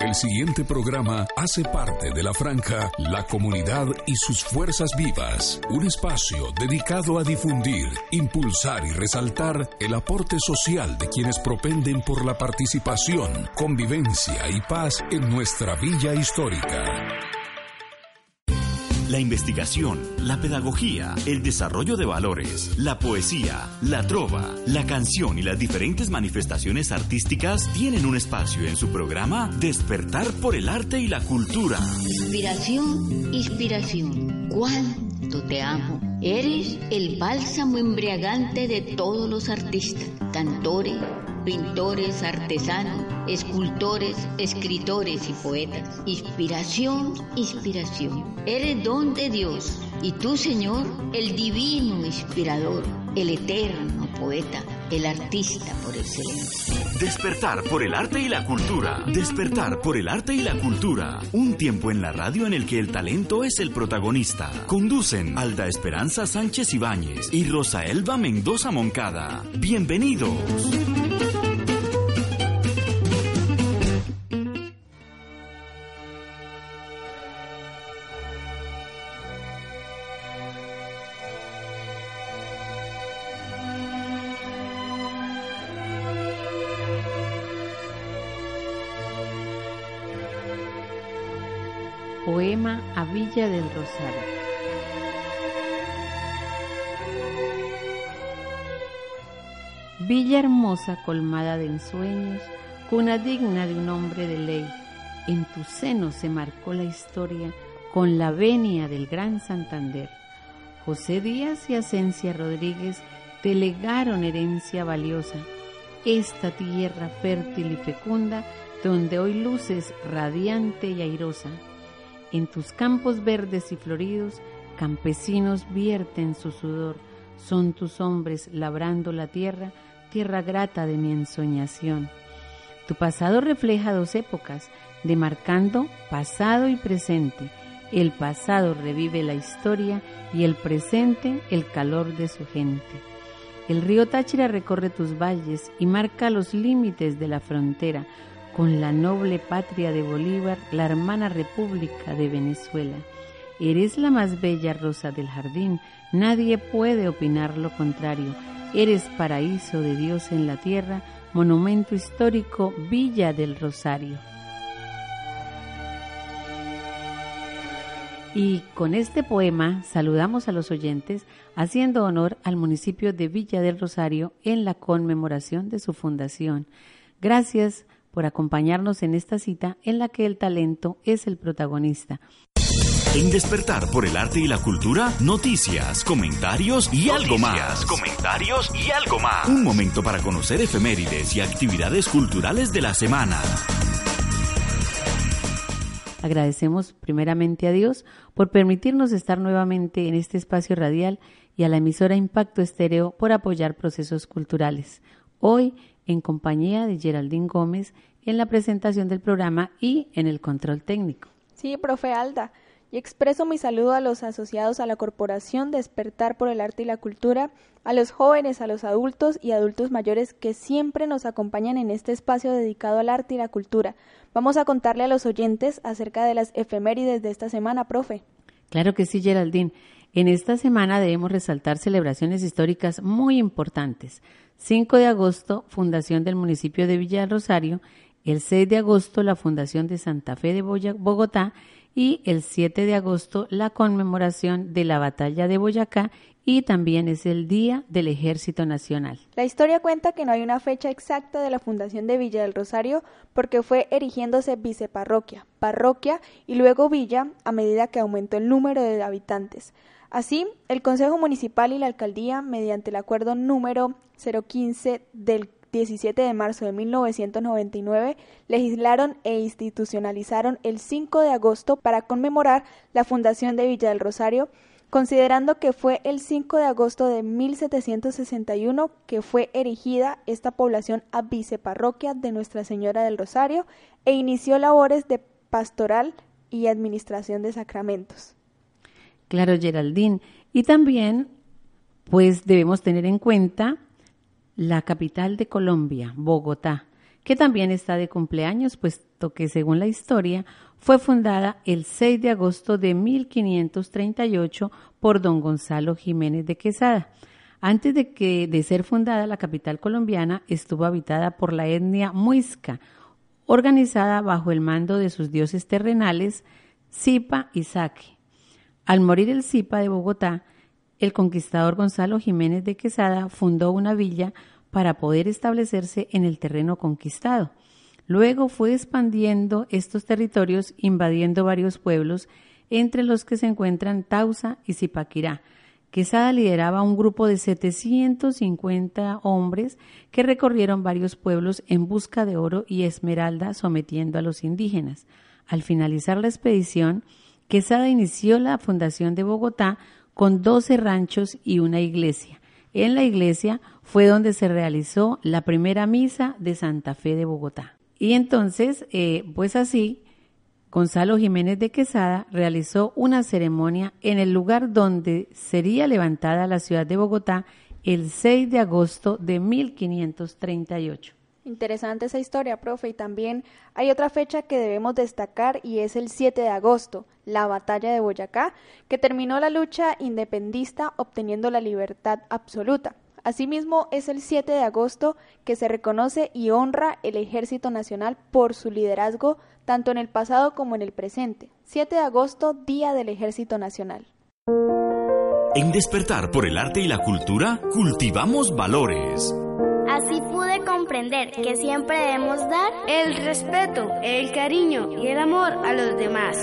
El siguiente programa hace parte de la franja La Comunidad y sus Fuerzas Vivas, un espacio dedicado a difundir, impulsar y resaltar el aporte social de quienes propenden por la participación, convivencia y paz en nuestra villa histórica. La investigación, la pedagogía, el desarrollo de valores, la poesía, la trova, la canción y las diferentes manifestaciones artísticas tienen un espacio en su programa Despertar por el arte y la cultura. Inspiración, inspiración. ¿Cuánto te amo? Eres el bálsamo embriagante de todos los artistas, cantores, pintores, artesanos, escultores, escritores y poetas. Inspiración, inspiración. Eres don de Dios y tú, Señor, el divino inspirador, el eterno poeta, el artista por excelencia. Despertar por el arte y la cultura. Despertar por el arte y la cultura. Un tiempo en la radio en el que el talento es el protagonista. Conducen Alda Esperanza Sánchez Ibáñez y Rosa Elba Mendoza Moncada. Bienvenidos. Poema a Villa del Rosario. Villa hermosa colmada de ensueños, cuna digna de un hombre de ley, en tu seno se marcó la historia con la venia del gran Santander. José Díaz y Asencia Rodríguez te legaron herencia valiosa, esta tierra fértil y fecunda donde hoy luces radiante y airosa en tus campos verdes y floridos, campesinos vierten su sudor. Son tus hombres labrando la tierra, tierra grata de mi ensoñación. Tu pasado refleja dos épocas, demarcando pasado y presente. El pasado revive la historia y el presente el calor de su gente. El río Táchira recorre tus valles y marca los límites de la frontera, con la noble patria de Bolívar, la hermana República de Venezuela. Eres la más bella rosa del jardín, nadie puede opinar lo contrario. Eres paraíso de Dios en la tierra, monumento histórico, Villa del Rosario. Y con este poema saludamos a los oyentes haciendo honor al municipio de Villa del Rosario en la conmemoración de su fundación. Gracias por acompañarnos en esta cita en la que el talento es el protagonista. En Despertar por el Arte y la Cultura, noticias, comentarios y algo más. Comentarios y algo más. Un momento para conocer efemérides y actividades culturales de la semana. Agradecemos primeramente a Dios por permitirnos estar nuevamente en este espacio radial y a la emisora Impacto Estéreo por apoyar procesos culturales. Hoy en compañía de Geraldine Gómez en la presentación del programa y en el control técnico. Sí, profe Alda, y expreso mi saludo a los asociados a la Corporación Despertar por el Arte y la Cultura, a los jóvenes, a los adultos y adultos mayores que siempre nos acompañan en este espacio dedicado al arte y la cultura. Vamos a contarle a los oyentes acerca de las efemérides de esta semana, profe. Claro que sí, Geraldine. En esta semana debemos resaltar celebraciones históricas muy importantes. 5 de agosto, fundación del municipio de Villa Rosario. El 6 de agosto, la fundación de Santa Fe de Bogotá. Y el 7 de agosto, la conmemoración de la batalla de Boyacá y también es el Día del Ejército Nacional. La historia cuenta que no hay una fecha exacta de la fundación de Villa del Rosario porque fue erigiéndose viceparroquia, parroquia y luego villa a medida que aumentó el número de habitantes. Así, el Consejo Municipal y la Alcaldía, mediante el acuerdo número 015 del 17 de marzo de 1999, legislaron e institucionalizaron el 5 de agosto para conmemorar la fundación de Villa del Rosario, considerando que fue el 5 de agosto de 1761 que fue erigida esta población a viceparroquia de Nuestra Señora del Rosario e inició labores de pastoral y administración de sacramentos. Claro, Geraldine. Y también, pues debemos tener en cuenta la capital de Colombia, Bogotá, que también está de cumpleaños, puesto que según la historia fue fundada el 6 de agosto de 1538 por don Gonzalo Jiménez de Quesada. Antes de, que, de ser fundada, la capital colombiana estuvo habitada por la etnia muisca, organizada bajo el mando de sus dioses terrenales, Zipa y Saque. Al morir el Zipa de Bogotá, el conquistador Gonzalo Jiménez de Quesada fundó una villa para poder establecerse en el terreno conquistado. Luego fue expandiendo estos territorios, invadiendo varios pueblos, entre los que se encuentran Tausa y Zipaquirá. Quesada lideraba un grupo de 750 hombres que recorrieron varios pueblos en busca de oro y esmeralda, sometiendo a los indígenas. Al finalizar la expedición, Quesada inició la fundación de Bogotá con 12 ranchos y una iglesia. En la iglesia fue donde se realizó la primera misa de Santa Fe de Bogotá. Y entonces, eh, pues así, Gonzalo Jiménez de Quesada realizó una ceremonia en el lugar donde sería levantada la ciudad de Bogotá el 6 de agosto de 1538. Interesante esa historia, profe. Y también hay otra fecha que debemos destacar y es el 7 de agosto, la batalla de Boyacá, que terminó la lucha independista obteniendo la libertad absoluta. Asimismo, es el 7 de agosto que se reconoce y honra el Ejército Nacional por su liderazgo tanto en el pasado como en el presente. 7 de agosto, Día del Ejército Nacional. En Despertar por el Arte y la Cultura, cultivamos valores. Pude comprender que siempre debemos dar el respeto, el cariño y el amor a los demás.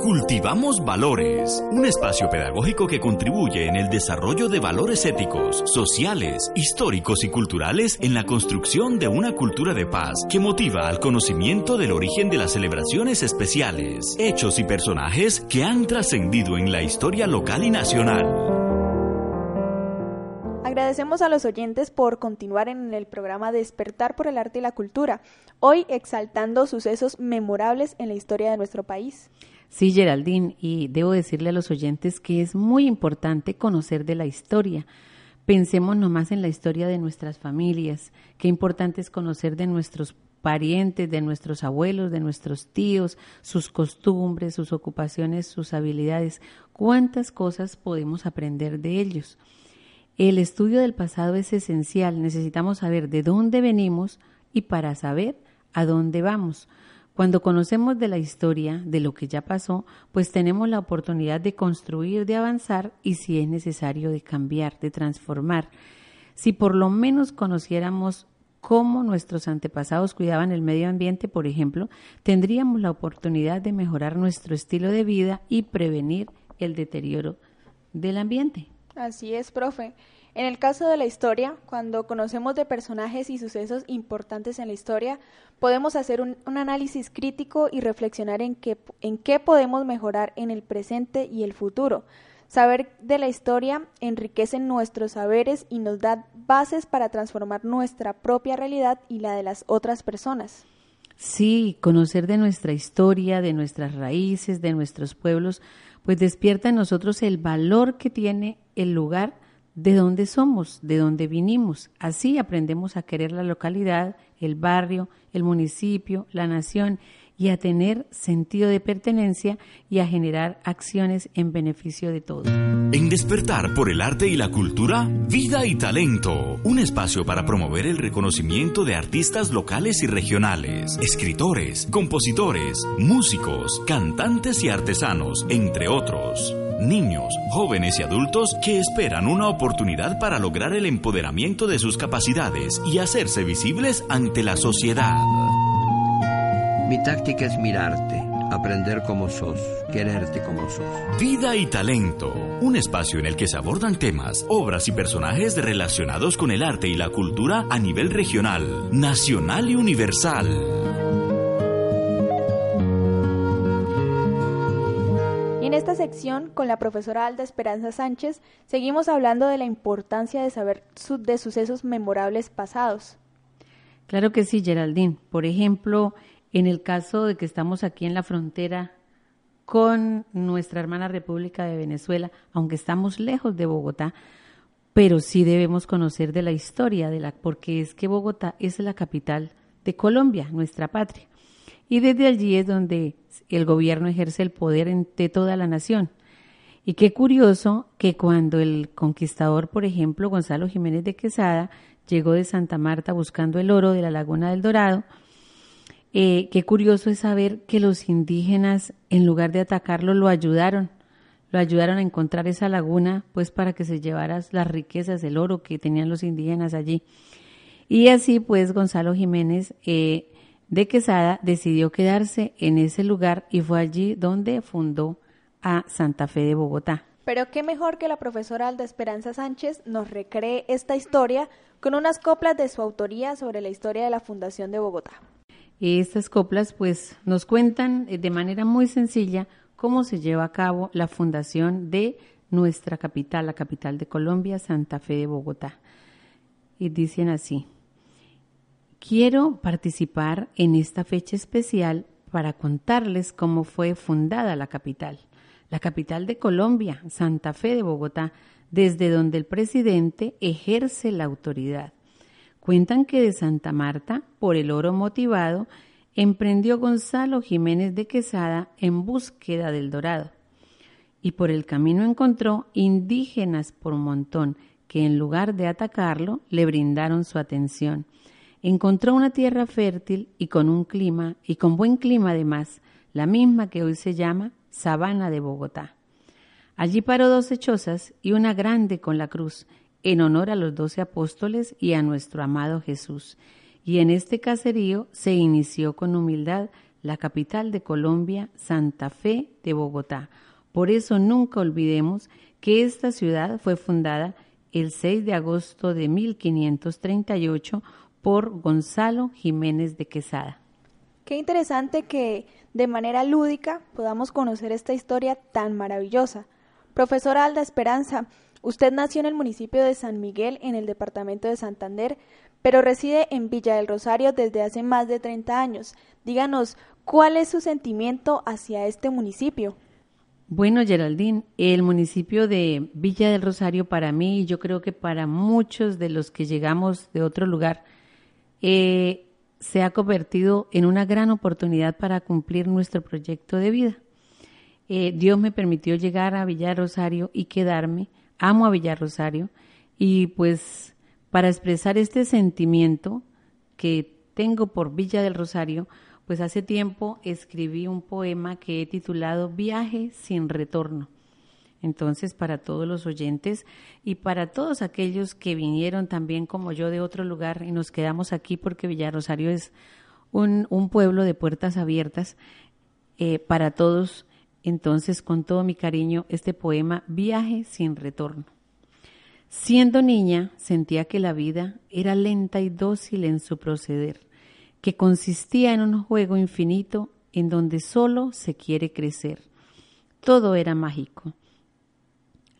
Cultivamos Valores, un espacio pedagógico que contribuye en el desarrollo de valores éticos, sociales, históricos y culturales en la construcción de una cultura de paz que motiva al conocimiento del origen de las celebraciones especiales, hechos y personajes que han trascendido en la historia local y nacional. Agradecemos a los oyentes por continuar en el programa Despertar por el Arte y la Cultura, hoy exaltando sucesos memorables en la historia de nuestro país. Sí, Geraldine, y debo decirle a los oyentes que es muy importante conocer de la historia. Pensemos nomás en la historia de nuestras familias. Qué importante es conocer de nuestros parientes, de nuestros abuelos, de nuestros tíos, sus costumbres, sus ocupaciones, sus habilidades. Cuántas cosas podemos aprender de ellos. El estudio del pasado es esencial. Necesitamos saber de dónde venimos y para saber a dónde vamos. Cuando conocemos de la historia, de lo que ya pasó, pues tenemos la oportunidad de construir, de avanzar y si es necesario de cambiar, de transformar. Si por lo menos conociéramos cómo nuestros antepasados cuidaban el medio ambiente, por ejemplo, tendríamos la oportunidad de mejorar nuestro estilo de vida y prevenir el deterioro del ambiente. Así es, profe. En el caso de la historia, cuando conocemos de personajes y sucesos importantes en la historia, podemos hacer un, análisis crítico y reflexionar en qué, en qué podemos mejorar en el presente y el futuro. Saber de la historia enriquece nuestros saberes y nos da bases para transformar nuestra propia realidad y la de las otras personas. Sí, conocer de nuestra historia, de nuestras raíces, de nuestros pueblos, pues despierta en nosotros el valor que tiene el lugar de dónde somos, de dónde vinimos. Así aprendemos a querer la localidad, el barrio, el municipio, la nación y a tener sentido de pertenencia y a generar acciones en beneficio de todos. En Despertar por el Arte y la Cultura, Vida y Talento, un espacio para promover el reconocimiento de artistas locales y regionales, escritores, compositores, músicos, cantantes y artesanos, entre otros niños, jóvenes y adultos que esperan una oportunidad para lograr el empoderamiento de sus capacidades y hacerse visibles ante la sociedad. Mi táctica es mirarte, aprender como sos, quererte como sos. Vida y talento, un espacio en el que se abordan temas, obras y personajes relacionados con el arte y la cultura a nivel regional, nacional y universal. En esta sección, con la profesora Alda Esperanza Sánchez, seguimos hablando de la importancia de saber de sucesos memorables pasados. Claro que sí, Geraldine. Por ejemplo, en el caso de que estamos aquí en la frontera con nuestra hermana República de Venezuela, aunque estamos lejos de Bogotá, pero sí debemos conocer de la historia de la porque es que Bogotá es la capital de Colombia, nuestra patria. Y desde allí es donde el gobierno ejerce el poder de toda la nación. Y qué curioso que cuando el conquistador, por ejemplo, Gonzalo Jiménez de Quesada, llegó de Santa Marta buscando el oro de la Laguna del Dorado, eh, qué curioso es saber que los indígenas, en lugar de atacarlo, lo ayudaron. Lo ayudaron a encontrar esa laguna, pues para que se llevara las riquezas, el oro que tenían los indígenas allí. Y así, pues, Gonzalo Jiménez eh, de Quesada decidió quedarse en ese lugar y fue allí donde fundó a Santa Fe de Bogotá. Pero qué mejor que la profesora Alda Esperanza Sánchez nos recree esta historia con unas coplas de su autoría sobre la historia de la Fundación de Bogotá. Estas coplas pues nos cuentan eh, de manera muy sencilla cómo se lleva a cabo la fundación de nuestra capital, la capital de Colombia, Santa Fe de Bogotá. Y dicen así, quiero participar en esta fecha especial para contarles cómo fue fundada la capital la capital de Colombia, Santa Fe de Bogotá, desde donde el presidente ejerce la autoridad. Cuentan que de Santa Marta, por el oro motivado, emprendió Gonzalo Jiménez de Quesada en búsqueda del dorado. Y por el camino encontró indígenas por montón que en lugar de atacarlo le brindaron su atención. Encontró una tierra fértil y con un clima, y con buen clima además, la misma que hoy se llama Sabana de Bogotá. Allí paró doce chozas y una grande con la cruz, en honor a los doce apóstoles y a nuestro amado Jesús. Y en este caserío se inició con humildad la capital de Colombia, Santa Fe de Bogotá. Por eso nunca olvidemos que esta ciudad fue fundada el 6 de agosto de 1538 por Gonzalo Jiménez de Quesada. Qué interesante que de manera lúdica podamos conocer esta historia tan maravillosa. Profesora Alda Esperanza, usted nació en el municipio de San Miguel, en el departamento de Santander, pero reside en Villa del Rosario desde hace más de 30 años. Díganos, ¿cuál es su sentimiento hacia este municipio? Bueno, Geraldine, el municipio de Villa del Rosario para mí y yo creo que para muchos de los que llegamos de otro lugar, eh, se ha convertido en una gran oportunidad para cumplir nuestro proyecto de vida. Eh, Dios me permitió llegar a Villa Rosario y quedarme. Amo a Villa Rosario y pues para expresar este sentimiento que tengo por Villa del Rosario, pues hace tiempo escribí un poema que he titulado Viaje sin retorno. Entonces, para todos los oyentes y para todos aquellos que vinieron también como yo de otro lugar y nos quedamos aquí porque Villarosario es un, pueblo de puertas abiertas, eh, para todos, entonces, con todo mi cariño, este poema Viaje sin retorno. Siendo niña, sentía que la vida era lenta y dócil en su proceder, que consistía en un juego infinito en donde solo se quiere crecer. Todo era mágico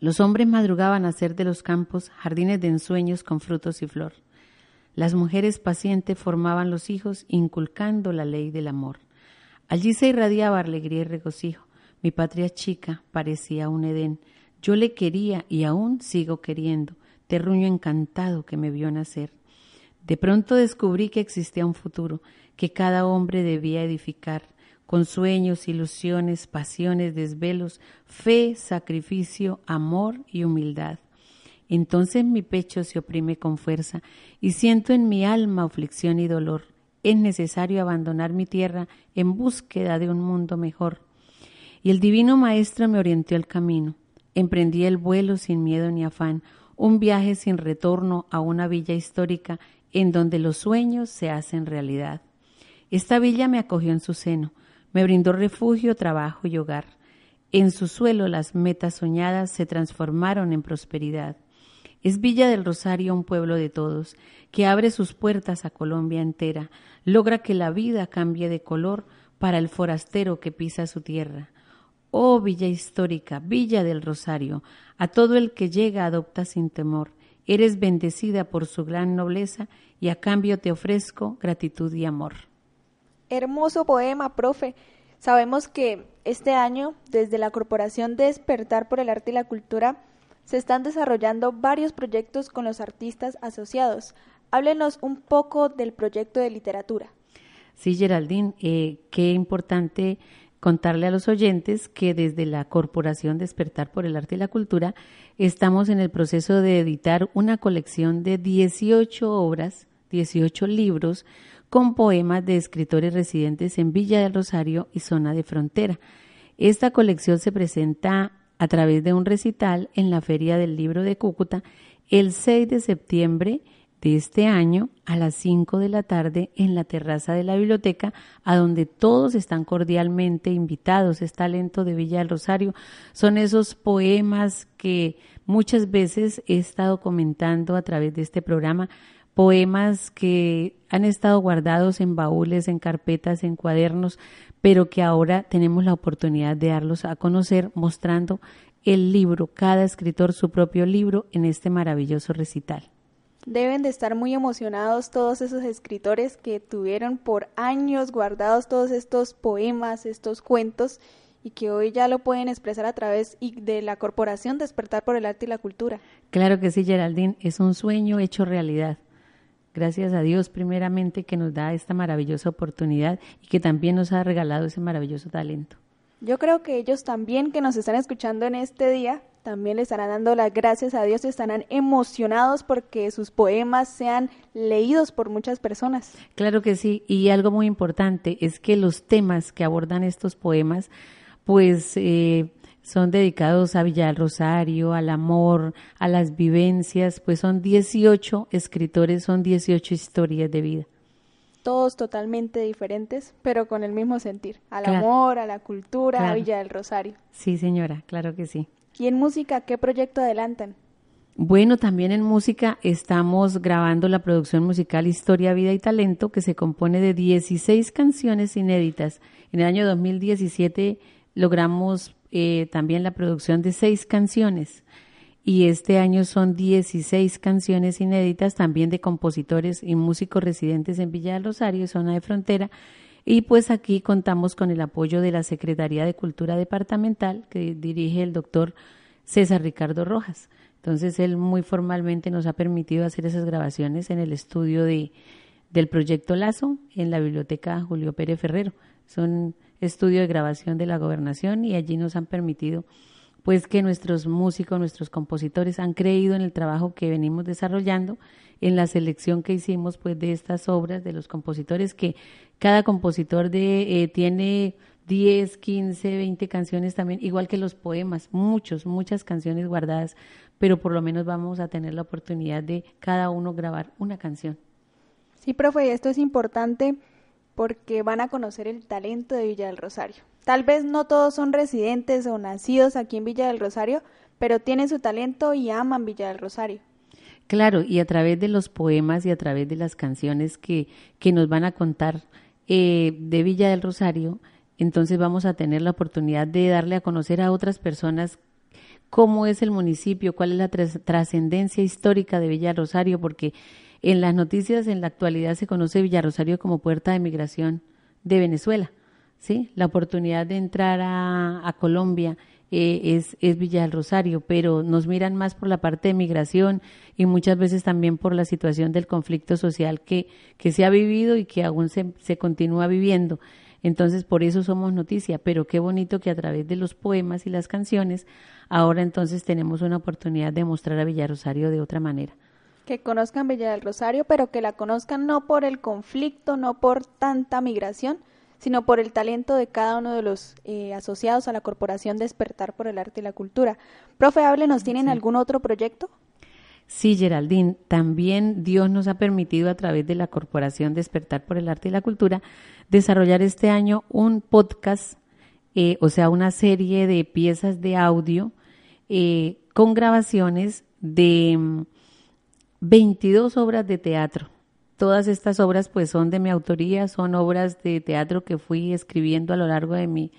los hombres madrugaban a hacer de los campos jardines de ensueños con frutos y flor. Las mujeres pacientes formaban los hijos inculcando la ley del amor. Allí se irradiaba alegría y regocijo. Mi patria chica parecía un Edén. Yo le quería y aún sigo queriendo, terruño encantado que me vio nacer. De pronto descubrí que existía un futuro, que cada hombre debía edificar, con sueños, ilusiones, pasiones, desvelos, fe, sacrificio, amor y humildad. Entonces mi pecho se oprime con fuerza y siento en mi alma aflicción y dolor. Es necesario abandonar mi tierra en búsqueda de un mundo mejor. Y el divino Maestro me orientó el camino. Emprendí el vuelo sin miedo ni afán, un viaje sin retorno a una villa histórica en donde los sueños se hacen realidad. Esta villa me acogió en su seno, me brindó refugio, trabajo y hogar. En su suelo las metas soñadas se transformaron en prosperidad. Es Villa del Rosario un pueblo de todos, que abre sus puertas a Colombia entera, logra que la vida cambie de color para el forastero que pisa su tierra. Oh Villa histórica, Villa del Rosario, a todo el que llega adopta sin temor. Eres bendecida por su gran nobleza y a cambio te ofrezco gratitud y amor. Hermoso poema, profe. Sabemos que este año, desde la Corporación Despertar por el Arte y la Cultura, se están desarrollando varios proyectos con los artistas asociados. Háblenos un poco del proyecto de literatura. Sí, Geraldine, eh, qué importante contarle a los oyentes que desde la Corporación Despertar por el Arte y la Cultura estamos en el proceso de editar una colección de 18 obras, 18 libros con poemas de escritores residentes en Villa del Rosario y zona de frontera. Esta colección se presenta a través de un recital en la Feria del Libro de Cúcuta el 6 de septiembre de este año a las 5 de la tarde en la terraza de la biblioteca, a donde todos están cordialmente invitados. Es talento de Villa del Rosario. Son esos poemas que muchas veces he estado comentando a través de este programa, poemas que han estado guardados en baúles, en carpetas, en cuadernos, pero que ahora tenemos la oportunidad de darlos a conocer mostrando el libro, cada escritor su propio libro en este maravilloso recital. Deben de estar muy emocionados todos esos escritores que tuvieron por años guardados todos estos poemas, estos cuentos y que hoy ya lo pueden expresar a través de la corporación Despertar por el Arte y la Cultura. Claro que sí, Geraldine, es un sueño hecho realidad. Gracias a Dios primeramente que nos da esta maravillosa oportunidad y que también nos ha regalado ese maravilloso talento. Yo creo que ellos también que nos están escuchando en este día también le estarán dando las gracias a Dios, estarán emocionados porque sus poemas sean leídos por muchas personas. Claro que sí, y algo muy importante es que los temas que abordan estos poemas, pues eh, son dedicados a Villa del Rosario, al amor, a las vivencias, pues son 18 escritores, son 18 historias de vida todos totalmente diferentes, pero con el mismo sentir, al amor, a la cultura, a Villa del Rosario. Sí, señora, claro que sí. ¿Y en música qué proyecto adelantan? Bueno, también en música estamos grabando la producción musical Historia, Vida y Talento, que se compone de 16 canciones inéditas. En el año 2017 logramos eh, también la producción de seis canciones y este año son 16 canciones inéditas también de compositores y músicos residentes en Villa del Rosario, zona de frontera, y pues aquí contamos con el apoyo de la Secretaría de Cultura Departamental que dirige el doctor César Ricardo Rojas. Entonces él muy formalmente nos ha permitido hacer esas grabaciones en el estudio de, del proyecto Lazo en la biblioteca Julio Pérez Ferrero. Es un estudio de grabación de la gobernación y allí nos han permitido pues que nuestros músicos, nuestros compositores han creído en el trabajo que venimos desarrollando, en la selección que hicimos pues de estas obras de los compositores, que cada compositor de, eh, tiene 10, 15, 20 canciones también, igual que los poemas, muchos, muchas canciones guardadas, pero por lo menos vamos a tener la oportunidad de cada uno grabar una canción. Sí, profe, esto es importante porque van a conocer el talento de Villa del Rosario. Tal vez no todos son residentes o nacidos aquí en Villa del Rosario, pero tienen su talento y aman Villa del Rosario. Claro, y a través de los poemas y a través de las canciones que, que nos van a contar eh, de Villa del Rosario, entonces vamos a tener la oportunidad de darle a conocer a otras personas cómo es el municipio, cuál es la trascendencia histórica de Villa Rosario, porque en las noticias en la actualidad se conoce Villa Rosario como puerta de migración de Venezuela ¿sí? La oportunidad de entrar a, Colombia eh, es, es, Villa del Rosario, pero nos miran más por la parte de migración y muchas veces también por la situación del conflicto social que, que se ha vivido y que aún se, se continúa viviendo. Entonces, por eso somos noticia, pero qué bonito que a través de los poemas y las canciones, ahora entonces tenemos una oportunidad de mostrar a Villa Rosario de otra manera. Que conozcan Villa del Rosario, pero que la conozcan no por el conflicto, no por tanta migración, sino por el talento de cada uno de los eh, asociados a la Corporación Despertar por el Arte y la Cultura. Profe, ¿nos ¿tienen algún otro proyecto? Sí, Geraldine, también Dios nos ha permitido a través de la Corporación Despertar por el Arte y la Cultura desarrollar este año un podcast, eh, o sea, una serie de piezas de audio eh, con grabaciones de 22 mm, obras de teatro Todas estas obras pues son de mi autoría, son obras de teatro que fui escribiendo a lo largo de mi,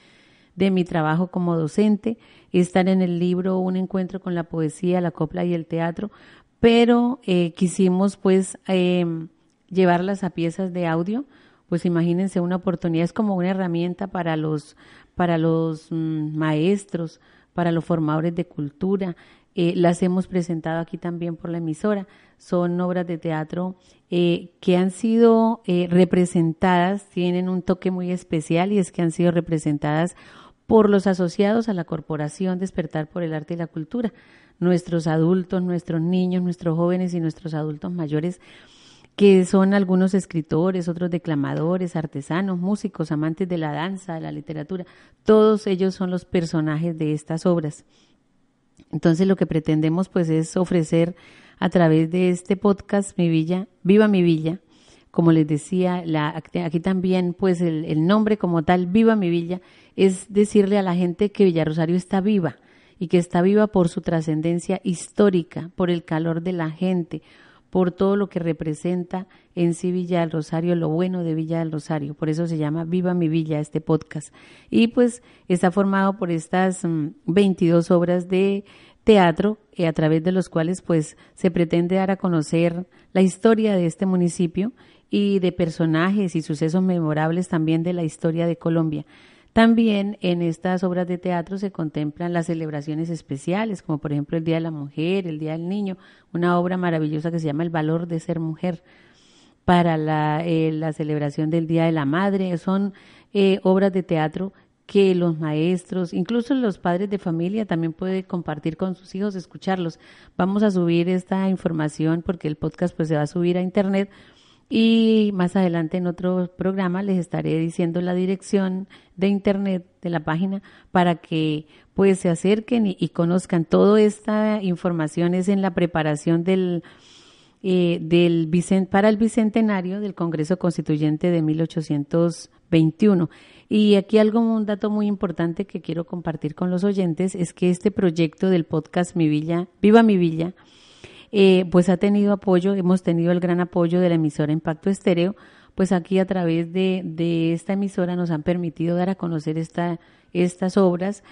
de mi trabajo como docente. Están en el libro Un encuentro con la poesía, la copla y el teatro, pero eh, quisimos pues em, llevarlas a piezas de audio. Pues imagínense una oportunidad, es como una herramienta para los, para los mm, maestros, para los formadores de cultura. Eh, las hemos presentado aquí también por la emisora son obras de teatro eh, que han sido eh, representadas, tienen un toque muy especial y es que han sido representadas por los asociados a la Corporación Despertar por el Arte y la Cultura. Nuestros adultos, nuestros niños, nuestros jóvenes y nuestros adultos mayores, que son algunos escritores, otros declamadores, artesanos, músicos, amantes de la danza, de la literatura, todos ellos son los personajes de estas obras. Entonces lo que pretendemos pues es ofrecer a través de este podcast Mi Villa, Viva mi Villa, como les decía, la, aquí también pues el, nombre como tal, Viva mi Villa, es decirle a la gente que Rosario está viva y que está viva por su trascendencia histórica, por el calor de la gente, por todo lo que representa en sí Villa del Rosario, lo bueno de Villa del Rosario. Por eso se llama Viva mi Villa este podcast. Y pues está formado por estas 22 mm, obras de teatro eh, a través de los cuales pues se pretende dar a conocer la historia de este municipio y de personajes y sucesos memorables también de la historia de Colombia. También en estas obras de teatro se contemplan las celebraciones especiales, como por ejemplo el Día de la Mujer, el Día del Niño, una obra maravillosa que se llama El valor de ser mujer, para la, eh, celebración del Día de la Madre. Son eh, obras de teatro que los maestros, incluso los padres de familia también pueden compartir con sus hijos, escucharlos. Vamos a subir esta información porque el podcast pues se va a subir a internet y más adelante en otro programa les estaré diciendo la dirección de internet de la página para que pues se acerquen y, conozcan. Toda esta información es en la preparación del, eh, del para el bicentenario del Congreso Constituyente de 1821. Y aquí algo, un dato muy importante que quiero compartir con los oyentes es que este proyecto del podcast Mi Villa, Viva Mi Villa, eh, pues ha tenido apoyo, hemos tenido el gran apoyo de la emisora Impacto Estéreo, pues aquí a través de, de esta emisora nos han permitido dar a conocer esta, estas obras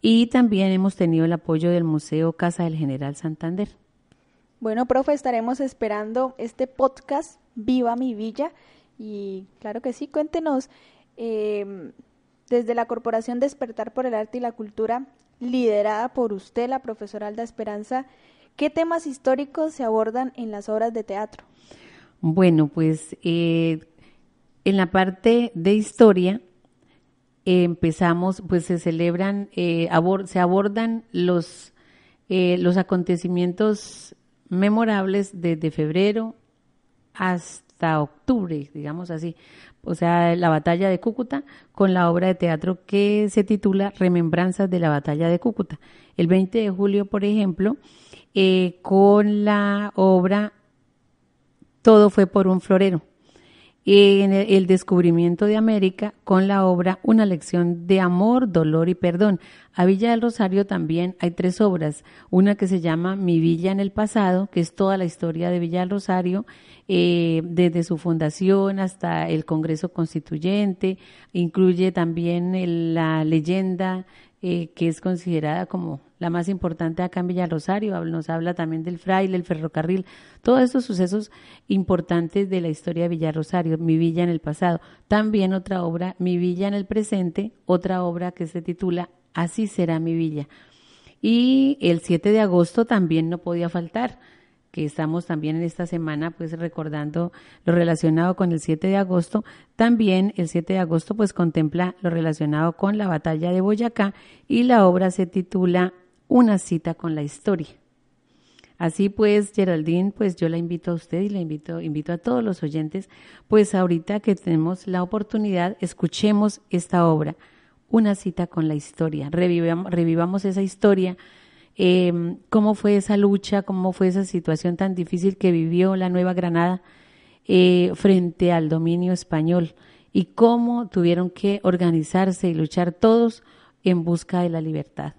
y también hemos tenido el apoyo del Museo Casa del General Santander. Bueno, profe, estaremos esperando este podcast Viva mi Villa y claro que sí, cuéntenos eh, desde la Corporación Despertar por el Arte y la Cultura, liderada por usted, la profesora Alda Esperanza, ¿Qué temas históricos se abordan en las obras de teatro? Bueno, pues eh, en la parte de historia empezamos, pues se celebran, eh, se abordan los, eh, los acontecimientos memorables desde febrero hasta octubre, digamos así. O sea, la batalla de Cúcuta con la obra de teatro que se titula Remembranzas de la batalla de Cúcuta. El 20 de julio, por ejemplo, eh, con la obra Todo fue por un florero. En el, descubrimiento de América con la obra Una lección de amor, dolor y perdón. A Villa del Rosario también hay tres obras. Una que se llama Mi Villa en el pasado, que es toda la historia de Villa del Rosario, eh, desde su fundación hasta el Congreso Constituyente. Incluye también la leyenda eh, que es considerada como la más importante acá en Villa Rosario, nos habla también del fraile, el ferrocarril, todos estos sucesos importantes de la historia de Villa Rosario, Mi Villa en el pasado. También otra obra, Mi Villa en el presente, otra obra que se titula Así será mi Villa. Y el 7 de agosto también no podía faltar que estamos también en esta semana pues recordando lo relacionado con el 7 de agosto, también el 7 de agosto pues contempla lo relacionado con la batalla de Boyacá y la obra se titula Una cita con la historia. Así pues, Geraldine, pues yo la invito a usted y la invito, invito a todos los oyentes, pues ahorita que tenemos la oportunidad, escuchemos esta obra, Una cita con la historia, revivamos, revivamos esa historia eh, cómo fue esa lucha, cómo fue esa situación tan difícil que vivió la Nueva Granada eh, frente al dominio español y cómo tuvieron que organizarse y luchar todos en busca de la libertad.